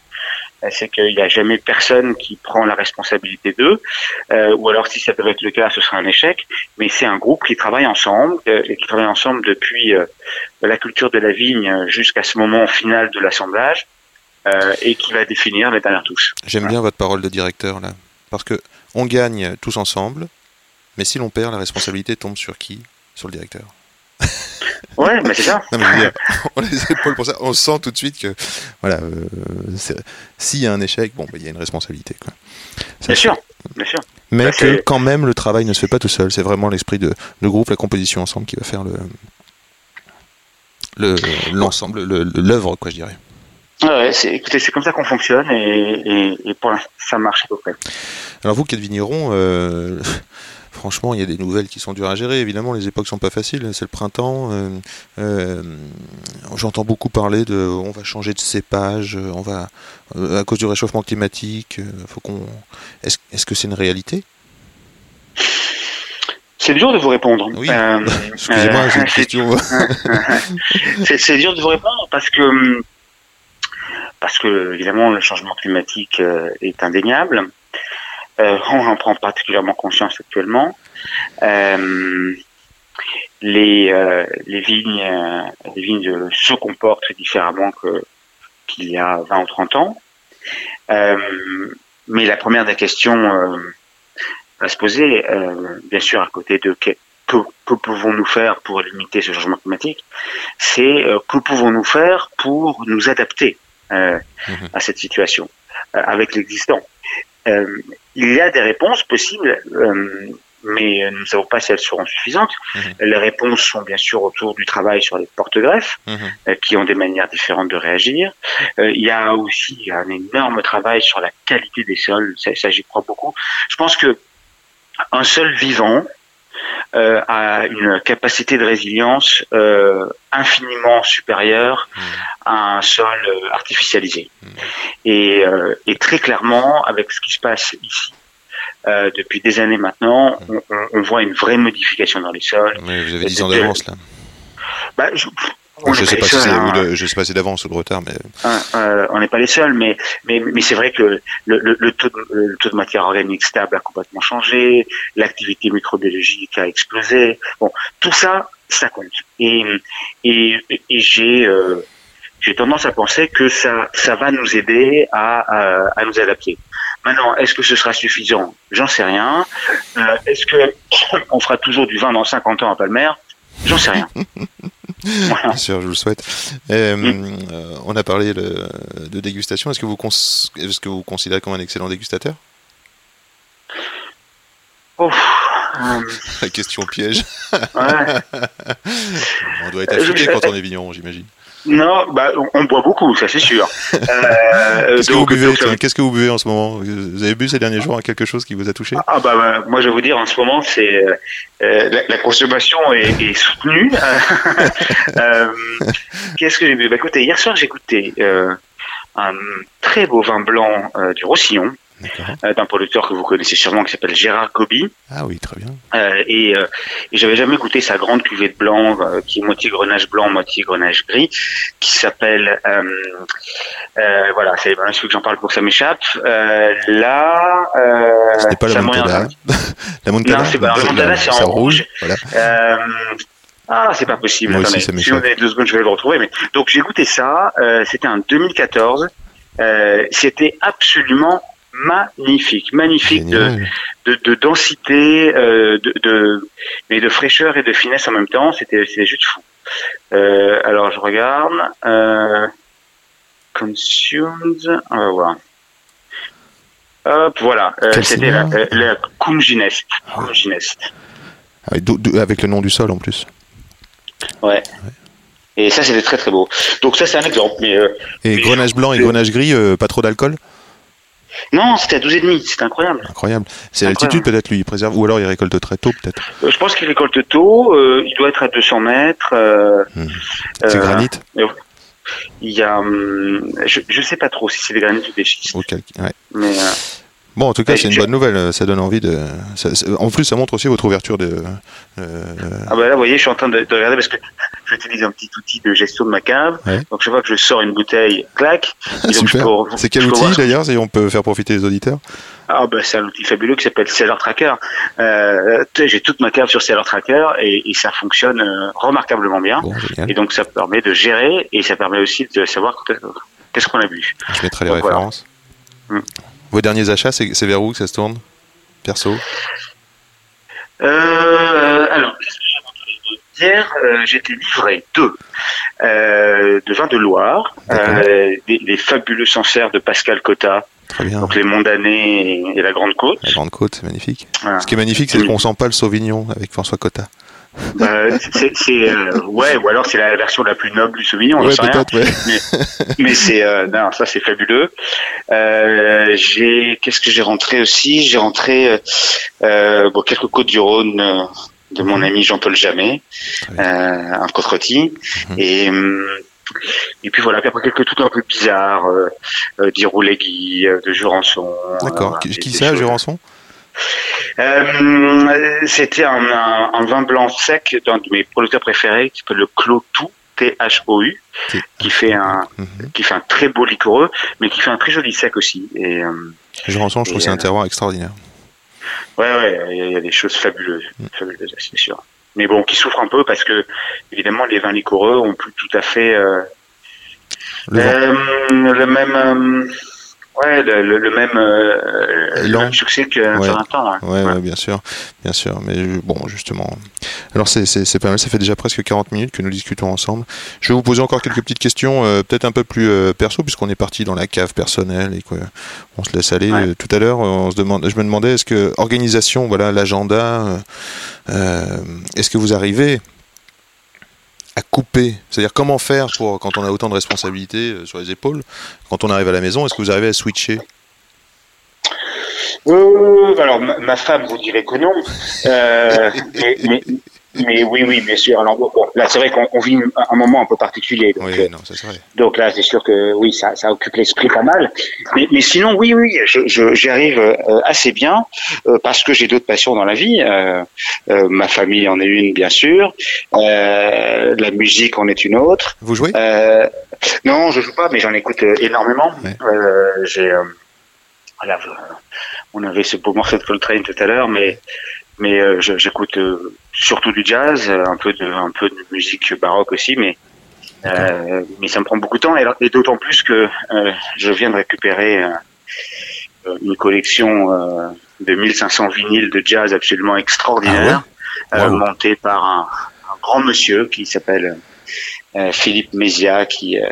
euh, c'est qu'il n'y a jamais personne qui prend la responsabilité d'eux, euh, ou alors si ça devait être le cas, ce serait un échec. Mais c'est un groupe qui travaille ensemble euh, et qui travaille ensemble depuis euh, la culture de la vigne jusqu'à ce moment final de l'assemblage et qui va définir les dernières touches. J'aime bien votre parole de directeur là, parce que on gagne tous ensemble, mais si l'on perd, la responsabilité tombe sur qui? Sur le directeur. Ouais, mais c'est ça. Non, mais je veux dire, on a les épaules pour ça. On sent tout de suite que, voilà, euh, s'il y a un échec, bon, bah, il y a une responsabilité. Quoi. Ça, Bien sûr, bien sûr. Mais Bah, que quand même, le travail ne se fait pas tout seul. C'est vraiment l'esprit de le groupe, la composition ensemble qui va faire le le l'ensemble, le- le- l'œuvre, quoi, je dirais. Ouais, ouais, c'est, écoutez, c'est comme ça qu'on fonctionne et, et, et pour l'instant, ça marche à peu près. Alors vous qui êtes vigneron, euh, franchement, il y a des nouvelles qui sont dures à gérer. Évidemment, les époques sont pas faciles. C'est le printemps. euh, euh, J'entends beaucoup parler de, on va changer de cépage, euh, on va, à cause du réchauffement climatique. faut qu'on. Est-ce que c'est une réalité? C'est dur de vous répondre. Oui. Euh, Excusez-moi, j'ai une c'est- question. c'est, dur de vous répondre parce que parce que évidemment le changement climatique est indéniable. Euh, on en prend particulièrement conscience actuellement. Euh, les euh, les vignes euh, les vignes se comportent différemment que qu'il y a 20 ou 30 ans. Euh, mais la première des questions euh, à se poser, euh, bien sûr, à côté de que, que, que pouvons-nous faire pour limiter ce changement climatique, c'est euh, que pouvons-nous faire pour nous adapter euh, Mhm. à cette situation euh, avec l'existant. Euh, il y a des réponses possibles, euh, mais nous ne savons pas si elles seront suffisantes. Mhm. Les réponses sont bien sûr autour du travail sur les porte-greffes, Mhm. euh, qui ont des manières différentes de réagir. Euh, il y a aussi un énorme travail sur la qualité des sols, ça, ça j'y crois beaucoup. Je pense que un sol vivant euh, a une capacité de résilience euh, infiniment supérieure Mhm. à un sol euh, artificialisé. Et, euh, et très clairement, avec ce qui se passe ici, depuis des années maintenant, on, on- on voit une vraie modification dans les sols. Mais vous avez 10 ans d'avance là. Bah, je, on Je n'est sais les pas si c'est hein. sais si c'est d'avance ou de retard, mais Hein, euh, on n'est pas les seuls, mais mais, mais c'est vrai que le, le, le, taux de, le taux de matière organique stable a complètement changé, l'activité microbiologique a explosé. Bon, tout ça, ça compte. Et et, et j'ai euh, j'ai tendance à penser que ça ça va nous aider à à, à nous adapter. Maintenant, est-ce que ce sera suffisant? J'en sais rien. Euh, est-ce que on fera toujours du vin dans 50 ans à Palmer? J'en sais rien. Voilà. bien sûr, je vous le souhaite. Euh, euh, on a parlé de, de dégustation. Est-ce que vous est-ce que vous considérez comme un excellent dégustateur? Euh, La question piège. ouais. On doit être affûté je- quand on est vigneron, j'imagine. Non, bah, on, boit beaucoup, ça c'est sûr. Euh, Qu'est-ce que ça- Qu'est-ce que vous buvez en ce moment? Vous avez bu ces derniers jours quelque chose qui vous a touché? Ah bah, bah, moi je vais vous dire en ce moment c'est euh, euh, la, la consommation est, est soutenue. Euh, Qu'est-ce que j'ai bu? Bah écoutez, hier soir j'ai goûté euh, un très beau vin blanc euh, du Roussillon euh, d'un producteur que vous connaissez sûrement qui s'appelle Gérard Gobi. Ah oui, très bien. Euh, et, euh, et j'avais jamais goûté sa grande cuvée de blanc euh, qui est moitié grenage blanc, moitié grenage gris, qui s'appelle euh, euh, voilà, c'est voilà, celui que j'en parle pour que ça m'échappe. Euh, là, euh, n'est pas la Montana. la Montana Non, c'est pas- la c'est en rouge. Voilà. Euh, ah, c'est pas possible. Moi aussi, Attendez, ça si on est deux secondes, je vais le retrouver. Mais donc j'ai goûté ça. euh, C'était en 2014. Euh, C'était absolument magnifique, magnifique de, de, de densité, euh, de, de, mais de fraîcheur et de finesse en même temps. C'était juste fou. Euh, alors je regarde. Euh, consumed. On va voir. Hop, voilà. C'était la, la Kumginest. Kumginest. Ah d'où- avec le nom du sol en plus. Ouais. Et ça, c'était très très beau. Donc ça, c'est un exemple. Mais euh, Et grenage blanc et grenage gris, euh, pas trop d'alcool? Non, c'était à 12,5. C'était incroyable. Incroyable. C'est l'altitude peut-être lui, il préserve, ou alors il récolte très tôt peut-être. Euh, je pense qu'il récolte tôt. euh, il doit être à 200 mètres. euh, C'est euh, granit Il y a, hum, je, je sais pas trop si c'est des granites ou des schistes. Ouais. mais Bon, en tout cas, c'est une je- bonne nouvelle. euh, Ça donne envie de. ça- ça- en plus, ça montre aussi votre ouverture de. euh, ah bah là, vous voyez, je suis en train de, de regarder parce que j'utilise un petit outil de gestion de ma cave. Ouais. Donc chaque fois que je sors une bouteille, clac. Ah, je super. peux- C'est quel je outil d'ailleurs, si on peut faire profiter les auditeurs? Ah bah c'est un outil fabuleux qui s'appelle Seller Tracker. Euh, j'ai toute ma cave sur Seller Tracker et, et ça fonctionne euh, remarquablement bien. Bon. Et donc ça permet de gérer et ça permet aussi de savoir qu'est-ce qu'on a bu. Je mettrai les donc, voilà. références. Vos derniers achats, c'est vers où que ça se tourne Perso? Euh, alors, j'ai rentré hier euh, j'ai été livré de euh, de vin de Loire, euh, des fabuleux Sancerre de Pascal Cotta, Très bien. donc les Mondanais et, et la Grande Côte. La Grande Côte, c'est magnifique. Ce qui est magnifique, c'est qu'on sent pas le Sauvignon avec François Cotta. Euh, c'est, c'est, euh, ouais, ou alors c'est la version la plus noble du Sauvignon, Ouais, rien. ouais. Mais c'est euh, non, ça c'est fabuleux. Euh, j'ai qu'est-ce que j'ai rentré aussi? J'ai rentré euh, euh, bon quelques côtes du Rhône de mon ami Jean-Paul Jamet, euh, bien. un côte rôti. Mhm. et et puis voilà, puis après quelques trucs un peu bizarres, euh, euh, d'Iroulegui, de Jurançon. D'accord. euh, qui qui ça. Jurançon? Euh, C'était un, un, un vin blanc sec d'un de mes producteurs préférés qui s'appelle le Clos Tout, T-H-O-U, qui fait un Mhm. qui fait un très beau liquoreux, mais qui fait un très joli sec aussi. Et euh, je trouve Et, que c'est un euh, terroir extraordinaire. ouais, ouais, il y, a- il y a des choses fabuleuses, Mm. fabuleuses, c'est sûr. Mais bon, qui souffrent un peu parce que évidemment les vins liquoreux ont plus tout à fait Le euh, même, ouais, le, le- le même, euh, le même succès qu'un Ouais. temps. hein. Ouais, ouais, bien sûr, bien sûr. Mais bon, justement. Alors c'est pas mal. Ça fait déjà presque 40 minutes que nous discutons ensemble. Je vais vous poser encore quelques petites questions, euh, peut-être un peu plus euh, perso, puisqu'on est parti dans la cave personnelle et qu'on on se laisse aller. Ouais. Tout à l'heure, on se demande, je me demandais, est-ce que organisation, voilà, l'agenda, est-ce que vous arrivez à couper C'est-à-dire comment faire pour quand on a autant de responsabilités euh, sur les épaules, quand on arrive à la maison, est-ce que vous arrivez à switcher? Euh, alors, ma, ma femme vous dirait que non. Euh, mais, mais, mais oui, oui, bien sûr. Alors, bon, là, c'est vrai qu'on on vit un, moment un peu particulier. Donc, Oui, euh, non, ça serait. donc là, c'est sûr que oui, ça, ça occupe l'esprit pas mal. Mais, mais sinon, oui, oui, je- je- j'y arrive euh, assez bien euh, parce que j'ai d'autres passions dans la vie. Euh, euh, ma famille en est une, bien sûr. Euh, la musique en est une autre. Vous jouez? Euh, non, je joue pas, mais j'en écoute énormément. Ouais. Euh, j'ai, euh, voilà, on avait ce beau morceau de Coltrane tout à l'heure, mais mais euh, j'écoute euh, surtout du jazz, euh, un peu de un peu de musique baroque aussi, mais euh, mais ça me prend beaucoup de temps. Et, d'autant plus que euh, je viens de récupérer une collection euh, de 1500 vinyles de jazz absolument extraordinaire, Ah ouais? euh, Wow. montée par un, un grand monsieur qui s'appelle euh, Philippe Mézia, qui euh,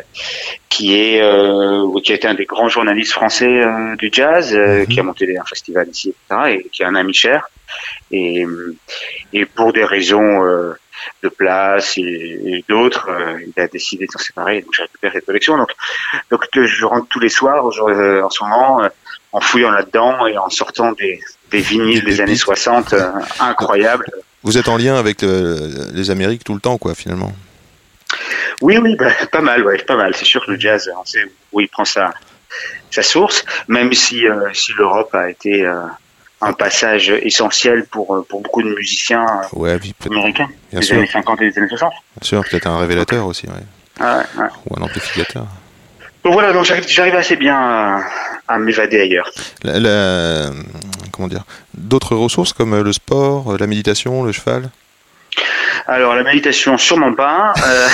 qui est euh, qui a été un des grands journalistes français euh, du jazz, euh, Mhm. qui a monté un festival ici, etc., et qui est un ami cher. Et, et pour des raisons euh, de place et, et d'autres, euh, il a décidé de s'en séparer. Donc j'ai récupéré cette collection. Donc, donc euh, je rentre tous les soirs euh, en ce moment euh, en fouillant là-dedans et en sortant des, des vinyles Des des, années pépites. 60 euh, incroyables. Vous êtes en lien avec le- les Amériques tout le temps, quoi, finalement. Oui, oui, bah, pas mal, ouais, pas mal. C'est sûr que le jazz, on sait où il prend sa, sa source, même si, euh, si l'Europe a été euh, un passage essentiel pour, euh, pour beaucoup de musiciens euh, Ouais, puis peut-être, américains des sûr, années 50 et des années 60. bien sûr, peut-être un révélateur aussi, ouais. Ah ou un amplificateur. Donc voilà, donc j'arrive, assez bien à, à m'évader ailleurs. La- la- comment dire D'autres ressources comme le sport, la méditation, le cheval? Alors la méditation, sûrement pas, euh,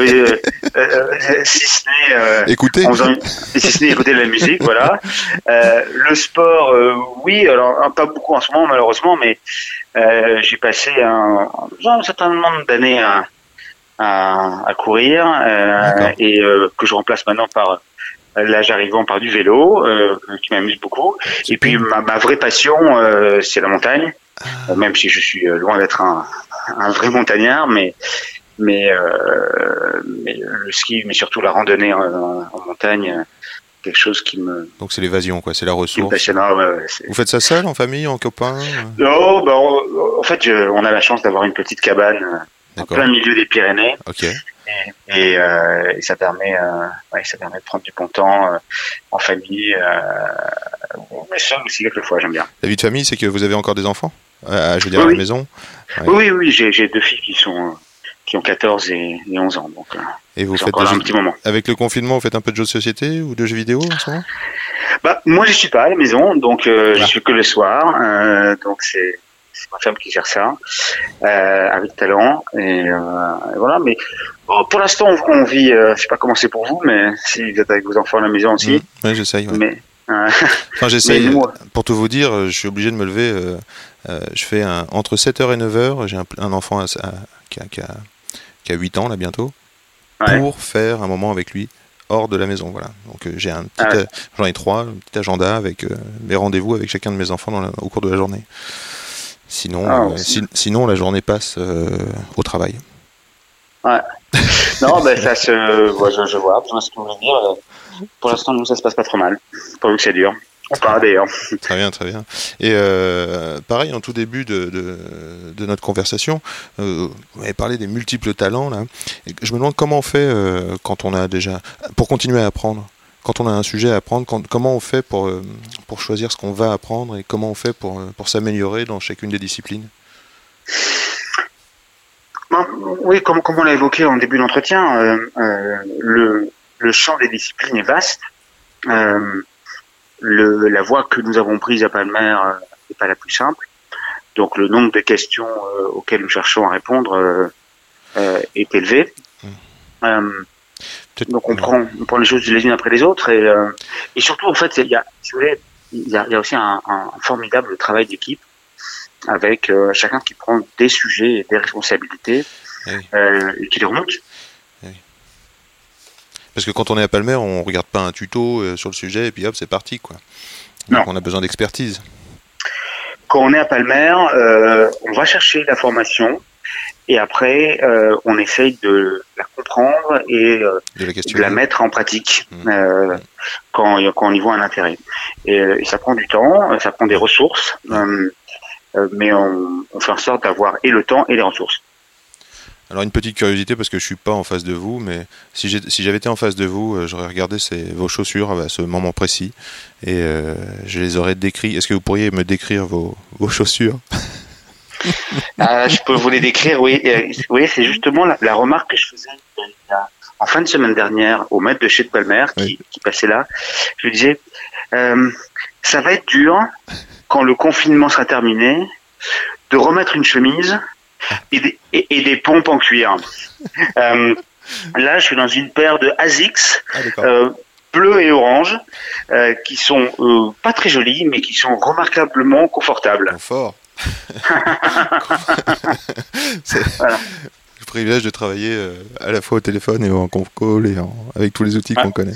euh, euh, si ce n'est euh, faisant- si ce n'est écouter de la musique, voilà. Euh, le sport, euh, oui, alors pas beaucoup en ce moment malheureusement, mais euh, j'ai passé un, un certain nombre d'années à, à, à courir euh, et euh, que je remplace maintenant par l'âge arrivant par du vélo, euh, qui m'amuse beaucoup. Et puis ma, ma vraie passion, euh, c'est la montagne, Ah. Euh, même si je suis euh, loin d'être un, un vrai montagnard, mais mais, euh, mais le ski, mais surtout la randonnée en, en montagne, quelque chose qui me, donc c'est l'évasion, quoi, c'est la ressource. Ah, ouais, ouais, c'est- Vous faites ça seul, en famille, en copain Non, bah, on- en fait, je- on a la chance d'avoir une petite cabane en plein milieu des Pyrénées, Ok. et, euh, et ça permet, euh, ouais, ça permet de prendre du bon temps euh, en famille, mais seul aussi quelquefois, j'aime bien. La vie de famille, c'est que vous avez encore des enfants? Euh, Je veux dire, à Oui, la oui. maison. Ouais. Oui, oui, oui, j'ai deux filles qui sont qui qui ont 14 et, et 11 ans. Donc, euh, Et vous faites des là un jeux- petit moment. avec le confinement, vous faites un peu de jeux de société ou de jeux vidéo en ce moment? Bah, moi, je suis pas à la maison, donc euh, Ah. je suis que le soir. euh, donc c'est ma femme qui gère ça euh, avec talent et, euh, et voilà. Mais bon, pour l'instant, on, vit. Euh, je sais pas comment c'est pour vous, mais si vous êtes avec vos enfants à la maison aussi. Mm. Ouais, j'essaye. ouais. Mais euh, Enfin, j'essaye. Pour tout vous dire, euh, je suis obligé de me lever. Euh, je fais un, entre 7h et 9h. J'ai un, un enfant à- à- qui, a, qui, a, qui a 8 ans là bientôt. Ouais. Pour faire un moment avec lui hors de la maison. Voilà. Donc euh, j'ai un petit, Ah ouais. j'en ai trois, un petit agenda avec euh, mes rendez-vous avec chacun de mes enfants dans la- au cours de la journée. Sinon, Ah, euh, ouais. si- sinon la journée passe au travail. non, ben ça se. ouais, je, je vois. Pour l'instant, je veux dire, pour l'instant, nous, ça se passe pas trop mal. Pas vu que c'est dur. Pas d'ailleurs. Très bien, très bien. Et euh, pareil, en tout début de, de, de notre conversation, euh, vous avez parlé des multiples talents. Là. Et je me demande comment on fait euh, quand on a déjà. pour continuer à apprendre. Quand on a un sujet à apprendre, quand- comment on fait pour, euh, pour choisir ce qu'on va apprendre et comment on fait pour, euh, pour s'améliorer dans chacune des disciplines? Ben, oui, comme, comme on l'a évoqué en début d'entretien, euh, euh, le, le champ des disciplines est vaste. Euh, le, la voie que nous avons prise à Palmer euh, n'est pas la plus simple. Donc le nombre de questions euh, auxquelles nous cherchons à répondre euh, euh, est élevé. Euh, Peut-être- donc on prend, on prend les choses les unes après les autres et, euh, et surtout en fait il y a, si vous voulez, il y a, il y a aussi un, un formidable travail d'équipe avec euh, chacun qui prend des sujets et des responsabilités oui. euh, et qui les remonte. Parce que quand on est à Palmer, on regarde pas un tuto euh, sur le sujet et puis hop, c'est parti. quoi. Donc Non. on a besoin d'expertise. Quand on est à Palmer, euh, on va chercher la formation et après euh, on essaye de la comprendre et euh, De la de question. la mettre en pratique euh, quand, quand on y voit un intérêt. Et, et ça prend du temps, ça prend des ressources, mais on, on fait en sorte d'avoir et le temps et les ressources. Alors une petite curiosité parce que je suis pas en face de vous, mais si j'avais été en face de vous, euh, j'aurais regardé ces, vos chaussures à ce moment précis et euh, je les aurais décrits. Est-ce que vous pourriez me décrire vos, vos chaussures? Ah, je peux vous les décrire, oui. Euh, oui, c'est justement la, la remarque que je faisais euh, en fin de semaine dernière au maître de chez de Palmer qui, Oui. qui passait là. Je lui disais, euh, ça va être dur quand le confinement sera terminé de remettre une chemise et des, et, et des pompes en cuir. Euh, là, je suis dans une paire de Asics Ah euh, bleu et orange euh, qui sont euh, pas très jolies mais qui sont remarquablement confortables. Confort. Voilà. le privilège de travailler à la fois au téléphone et en conf call et en- avec tous les outils Ouais. qu'on connaît.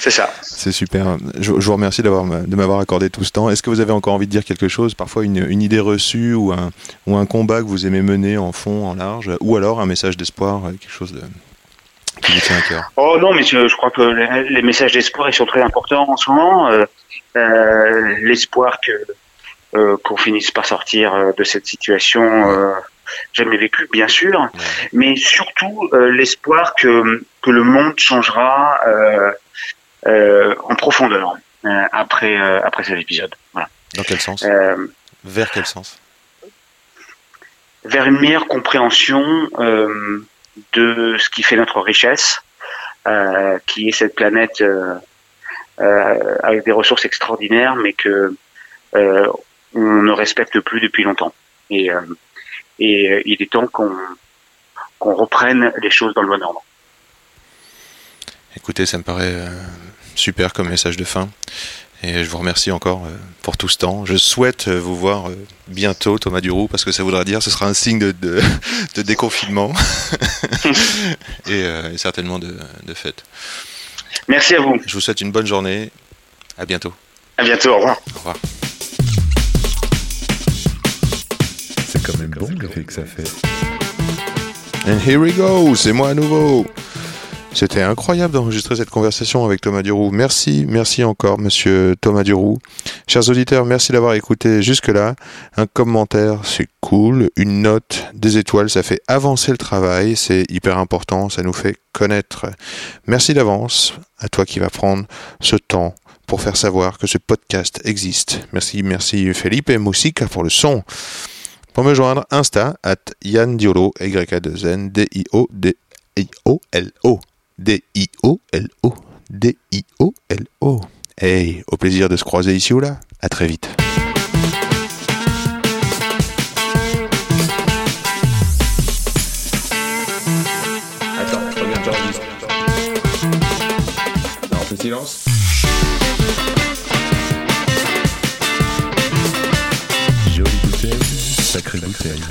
C'est ça. C'est super. Je, je vous remercie d'avoir de m'avoir accordé tout ce temps. Est-ce que vous avez encore envie de dire quelque chose Parfois une, une idée reçue ou un, ou un combat que vous aimez mener en fond, en large, ou alors un message d'espoir, quelque chose de, qui vous tient à cœur? Oh non, mais je, je crois que les, les messages d'espoir ils sont très importants en ce moment. Euh, euh, L'espoir que euh, qu'on finisse par sortir de cette situation jamais vécue, bien sûr, mais surtout euh, l'espoir que que le monde changera euh, en profondeur euh, après euh, après cet épisode. Voilà. Dans quel sens? Euh, Vers quel sens? Vers une meilleure compréhension euh, de ce qui fait notre richesse, euh, qui est cette planète euh, euh, avec des ressources extraordinaires, mais que euh, on ne respecte plus depuis longtemps. Et, euh, et euh, il est temps qu'on qu'on reprenne les choses dans le bon ordre. Écoutez, ça me paraît euh, super comme message de fin. Et je vous remercie encore euh, pour tout ce temps. Je souhaite euh, vous voir bientôt, Thomas Duroux, parce que ça voudra dire ce sera un signe de, de, de déconfinement et, euh, et certainement de, de fête. Merci à vous. Je vous souhaite une bonne journée. À bientôt. À bientôt. Au revoir. Au revoir. C'est quand même bon l'effet que ça fait. And here we go, c'est moi à nouveau. C'était incroyable d'enregistrer cette conversation avec Thomas Duroux. Merci, merci encore, monsieur Thomas Duroux. Chers auditeurs, merci d'avoir écouté jusque-là. Un commentaire, c'est cool. Une note, des étoiles, ça fait avancer le travail. C'est hyper important, ça nous fait connaître. Merci d'avance à toi qui vas prendre ce temps pour faire savoir que ce podcast existe. Merci, merci Felipe Musica pour le son. Pour me joindre, Insta, at Yann Diolo, y a 2 n d i o d i o l o D-I-O-L-O. D-I-O-L-O. Hey, au plaisir de se croiser ici ou là. À très vite. Attends, regarde, j'enregistre. Non, on fait silence. Jolie bouteille, sacrée bouteille.